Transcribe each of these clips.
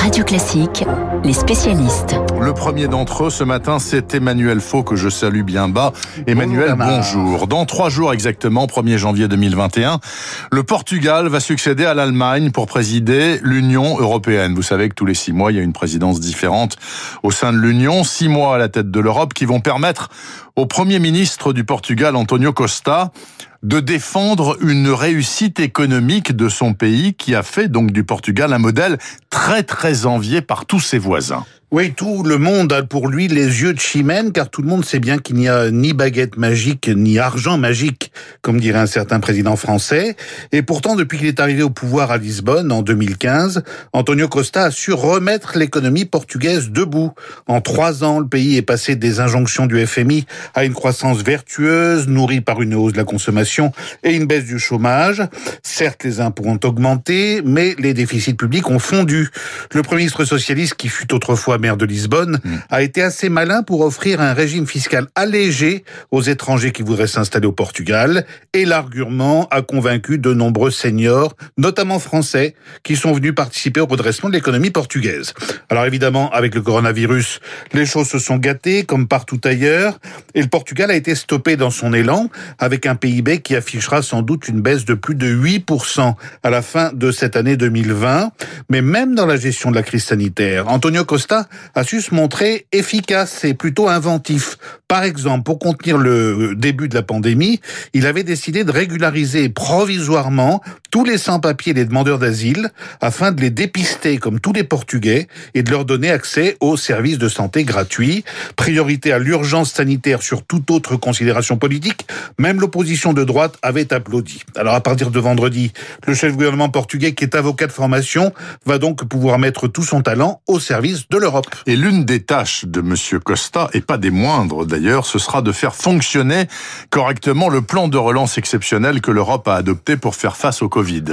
Radio Classique, les spécialistes. Le premier d'entre eux ce matin, c'est Emmanuel Faux que je salue bien bas. Emmanuel, bonjour. Dans trois jours exactement, 1er janvier 2021, le Portugal va succéder à l'Allemagne pour présider l'Union européenne. Vous savez que tous les six mois, il y a une présidence différente au sein de l'Union, six mois à la tête de l'Europe qui vont permettre au Premier ministre du Portugal, Antonio Costa, de défendre une réussite économique de son pays qui a fait donc du Portugal un modèle très très envié par tous ses voisins. Oui, tout le monde a pour lui les yeux de chimène, car tout le monde sait bien qu'il n'y a ni baguette magique, ni argent magique, comme dirait un certain président français. Et pourtant, depuis qu'il est arrivé au pouvoir à Lisbonne en 2015, Antonio Costa a su remettre l'économie portugaise debout. En trois ans, le pays est passé des injonctions du FMI à une croissance vertueuse, nourrie par une hausse de la consommation et une baisse du chômage. Certes, les impôts ont augmenté, mais les déficits publics ont fondu. Le premier ministre socialiste, qui fut autrefois maire de Lisbonne, mm. a été assez malin pour offrir un régime fiscal allégé aux étrangers qui voudraient s'installer au Portugal. Et l'argument a convaincu de nombreux seniors, notamment français, qui sont venus participer au redressement de l'économie portugaise. Alors évidemment, avec le coronavirus, les choses se sont gâtées, comme partout ailleurs, et le Portugal a été stoppé dans son élan, avec un PIB qui affichera sans doute une baisse de plus de 8% à la fin de cette année 2020. Mais même dans la gestion de la crise sanitaire, Antonio Costa a su se montrer efficace et plutôt inventif. Par exemple, pour contenir le début de la pandémie, il avait décidé de régulariser provisoirement tous les sans-papiers les demandeurs d'asile afin de les dépister comme tous les Portugais et de leur donner accès aux services de santé gratuits. Priorité à l'urgence sanitaire sur toute autre considération politique. Même l'opposition de droite avait applaudi. Alors à partir de vendredi, le chef gouvernement portugais, qui est avocat de formation, va donc pouvoir mettre tout son talent au service de l'Europe. Et l'une des tâches de M. Costa, et pas des moindres d'ailleurs, ce sera de faire fonctionner correctement le plan de relance exceptionnel que l'Europe a adopté pour faire face au Covid.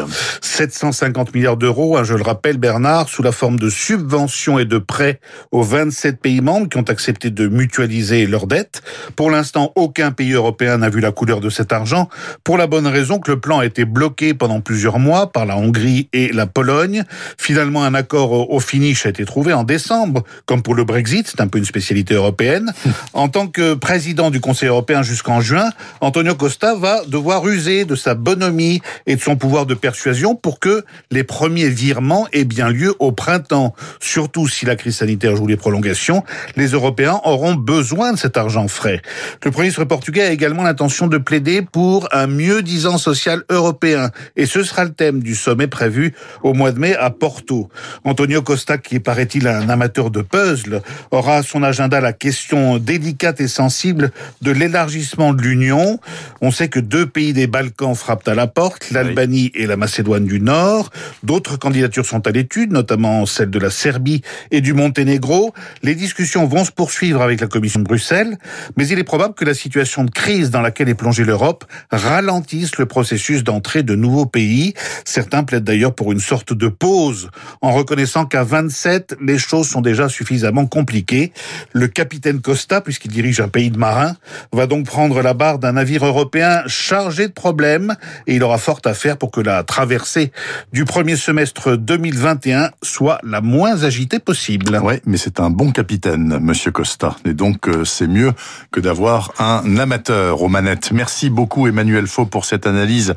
750 milliards d'euros, hein, je le rappelle Bernard, sous la forme de subventions et de prêts aux 27 pays membres qui ont accepté de mutualiser leurs dettes. Pour l'instant, aucun pays européen n'a vu la couleur de cet argent, pour la bonne raison que le plan a été bloqué pendant plusieurs mois par la Hongrie et la Pologne. Finalement, un accord au finish a été trouvé en décembre comme pour le Brexit, c'est un peu une spécialité européenne. en tant que président du Conseil européen jusqu'en juin, Antonio Costa va devoir user de sa bonhomie et de son pouvoir de persuasion pour que les premiers virements aient bien lieu au printemps. Surtout si la crise sanitaire joue les prolongations, les Européens auront besoin de cet argent frais. Le Premier ministre portugais a également l'intention de plaider pour un mieux-disant social européen. Et ce sera le thème du sommet prévu au mois de mai à Porto. Antonio Costa, qui paraît-il un amateur de puzzle, aura à son agenda la question délicate et sensible de l'élargissement de l'Union. On sait que deux pays des Balkans frappent à la porte, l'Albanie et la Macédoine du Nord. D'autres candidatures sont à l'étude, notamment celle de la Serbie et du Monténégro. Les discussions vont se poursuivre avec la Commission de Bruxelles, mais il est probable que la situation de crise dans laquelle est plongée l'Europe ralentisse le processus d'entrée de nouveaux pays. Certains plaident d'ailleurs pour une sorte de pause, en reconnaissant qu'à 27, les choses sont déjà suffisamment compliqué. Le capitaine Costa, puisqu'il dirige un pays de marins, va donc prendre la barre d'un navire européen chargé de problèmes et il aura fort à faire pour que la traversée du premier semestre 2021 soit la moins agitée possible. Oui, mais c'est un bon capitaine, Monsieur Costa, et donc euh, c'est mieux que d'avoir un amateur aux manettes. Merci beaucoup Emmanuel Faux pour cette analyse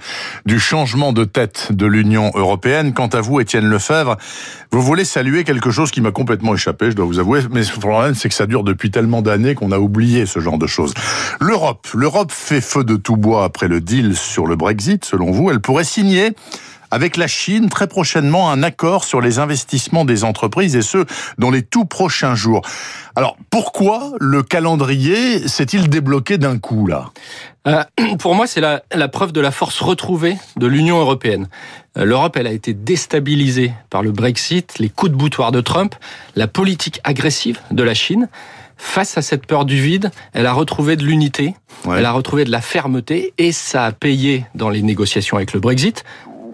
du changement de tête de l'Union européenne. Quant à vous, Étienne Lefebvre, vous voulez saluer quelque chose qui m'a complètement je dois vous avouer, mais le problème, c'est que ça dure depuis tellement d'années qu'on a oublié ce genre de choses. L'Europe, l'Europe fait feu de tout bois après le deal sur le Brexit, selon vous. Elle pourrait signer avec la Chine très prochainement un accord sur les investissements des entreprises et ce, dans les tout prochains jours. Alors, pourquoi le calendrier s'est-il débloqué d'un coup, là? Euh, Pour moi, c'est la, la, preuve de la force retrouvée de l'Union européenne. Euh, L'Europe, elle a été déstabilisée par le Brexit, les coups de boutoir de Trump, la politique agressive de la Chine face à cette peur du vide, elle a retrouvé de l'unité, ouais. elle a retrouvé de la fermeté, et ça a payé dans les négociations avec le Brexit.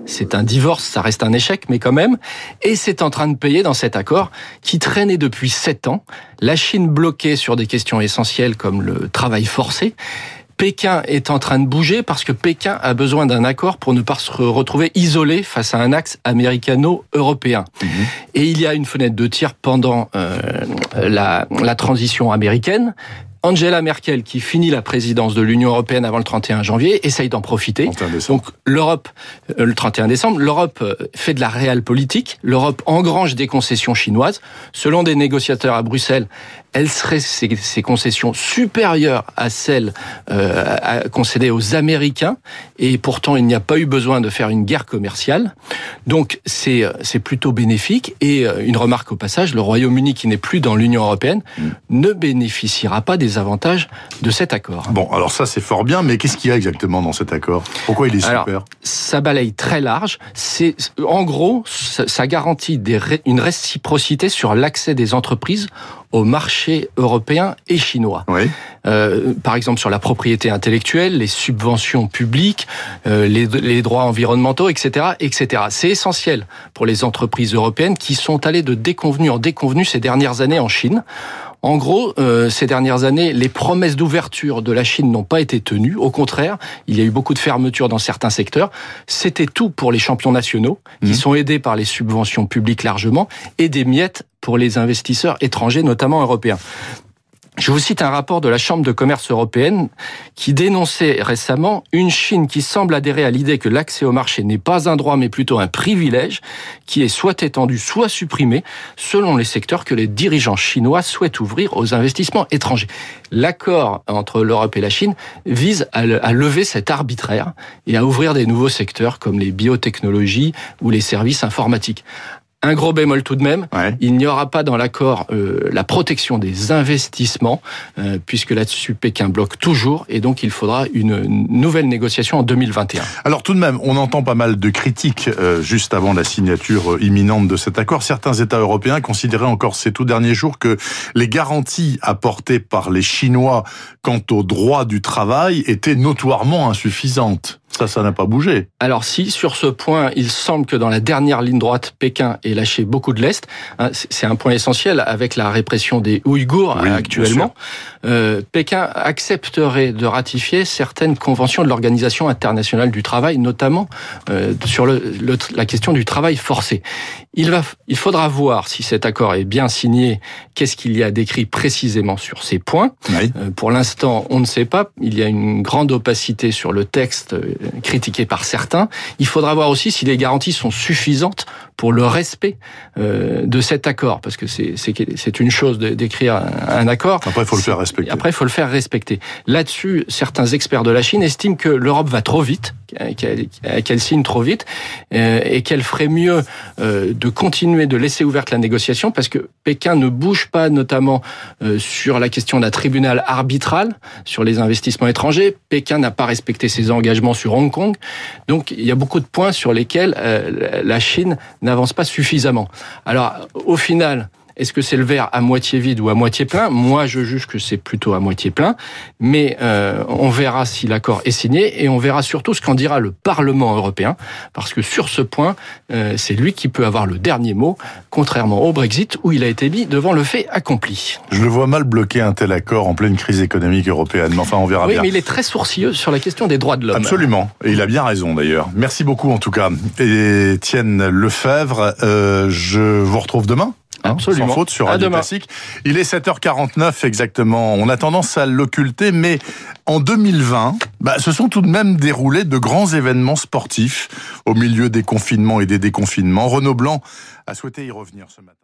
C'est un divorce, ça reste un échec, mais quand même. Et c'est en train de payer dans cet accord qui traînait depuis sept ans. La Chine bloquée sur des questions essentielles comme le travail forcé Pékin est en train de bouger parce que Pékin a besoin d'un accord pour ne pas se retrouver isolé face à un axe américano-européen. Mhm. Et il y a une fenêtre de tir pendant euh, la, la transition américaine Angela Merkel, qui finit la présidence de l'Union européenne avant le 31 janvier, essaye d'en profiter. Donc l'Europe, euh, le 31 décembre, l'Europe euh, fait de la réelle politique. L'Europe engrange des concessions chinoises. Selon des négociateurs à Bruxelles, elles seraient ces, concessions supérieures à celles euh, concédées aux Américains. Et pourtant, il n'y a pas eu besoin de faire une guerre commerciale. Donc c'est c'est plutôt bénéfique. Et une remarque au passage, le Royaume-Uni, qui n'est plus dans l'Union européenne, mm. ne bénéficiera pas des avantages de cet accord. Bon, alors ça c'est fort bien, mais qu'est-ce qu'il y a exactement dans cet accord? Pourquoi il est super? alors, Ça balaye très large. C'est en gros, ça, garantit des, une réciprocité sur l'accès des entreprises au marché européen et chinois. Oui. Euh, par exemple sur la propriété intellectuelle, les subventions publiques, euh, les, les, droits environnementaux, etc., etc. C'est essentiel pour les entreprises européennes qui sont allées de déconvenue en déconvenue ces dernières années en Chine. En gros, euh, ces dernières années, les promesses d'ouverture de la Chine n'ont pas été tenues. Au contraire, il y a eu beaucoup de fermetures dans certains secteurs. C'était tout pour les champions nationaux, qui mmh. sont aidés par les subventions publiques largement, et des miettes pour les investisseurs étrangers, notamment européens. Je vous cite un rapport de la Chambre de commerce européenne qui dénonçait récemment une Chine qui semble adhérer à l'idée que l'accès au marché n'est pas un droit mais plutôt un privilège qui est soit étendu soit supprimé selon les secteurs que les dirigeants chinois souhaitent ouvrir aux investissements étrangers. L'accord entre l'Europe et la Chine vise à lever cet arbitraire et à ouvrir des nouveaux secteurs comme les biotechnologies ou les services informatiques. Un gros bémol tout de même, il n'y aura pas dans l'accord euh, la protection des investissements, euh, puisque là-dessus Pékin bloque toujours, et donc il faudra une nouvelle négociation en 2021. Alors tout de même, on entend pas mal de critiques euh, juste avant la signature imminente de cet accord. Certains États européens considéraient encore ces tout derniers jours que les garanties apportées par les Chinois quant aux droits du travail étaient notoirement insuffisantes. Ça, ça n'a pas bougé. Alors si, sur ce point, il semble que dans la dernière ligne droite, Pékin ait lâché beaucoup de l'Est. Hein, c'est un point essentiel avec la répression des Ouïghours actuellement. Euh, Pékin accepterait de ratifier certaines conventions de l'Organisation internationale du travail, notamment euh, sur le, la question du travail forcé. Il, va, il faudra voir si cet accord est bien signé, qu'est-ce qu'il y a décrit précisément sur ces points. Euh, pour l'instant, on ne sait pas. Il y a une grande opacité sur le texte critiqué par certains. Il faudra voir aussi si les garanties sont suffisantes pour le respect euh, de cet accord, parce que c'est une chose d'écrire un accord. Après, il faut le faire respecter. Après, il faut le faire respecter. Là-dessus, certains experts de la Chine estiment que l'Europe va trop vite, qu'elle signe trop vite, euh, et qu'elle ferait mieux euh, de continuer de laisser ouverte la négociation, parce que Pékin ne bouge pas, notamment sur la question d'un tribunal arbitral sur les investissements étrangers. Pékin n'a pas respecté ses engagements sur Hong Kong. Donc, il y a beaucoup de points sur lesquels la Chine n'avance pas suffisamment. Alors, au final, est-ce que c'est le verre à moitié vide ou à moitié plein? Moi, je juge que c'est plutôt à moitié plein, mais euh, on verra si l'accord est signé et on verra surtout ce qu'en dira le Parlement européen, parce que sur ce point, euh, c'est lui qui peut avoir le dernier mot, contrairement au Brexit où il a été mis devant le fait accompli. Je le vois mal bloquer un tel accord en pleine crise économique européenne, mais enfin on verra bien. Oui, mais il est très sourcilleux sur la question des droits de l'homme. Absolument, et il a bien raison d'ailleurs. Merci beaucoup en tout cas. Étienne Lefebvre, euh, je vous retrouve demain Hein, Absolument. Sans faute sur Radio Classique. Il est 7h49 exactement. On a tendance à l'occulter, mais en 2020, bah, se sont tout de même déroulés de grands événements sportifs au milieu des confinements et des déconfinements. Renaud Blanc a souhaité y revenir ce matin.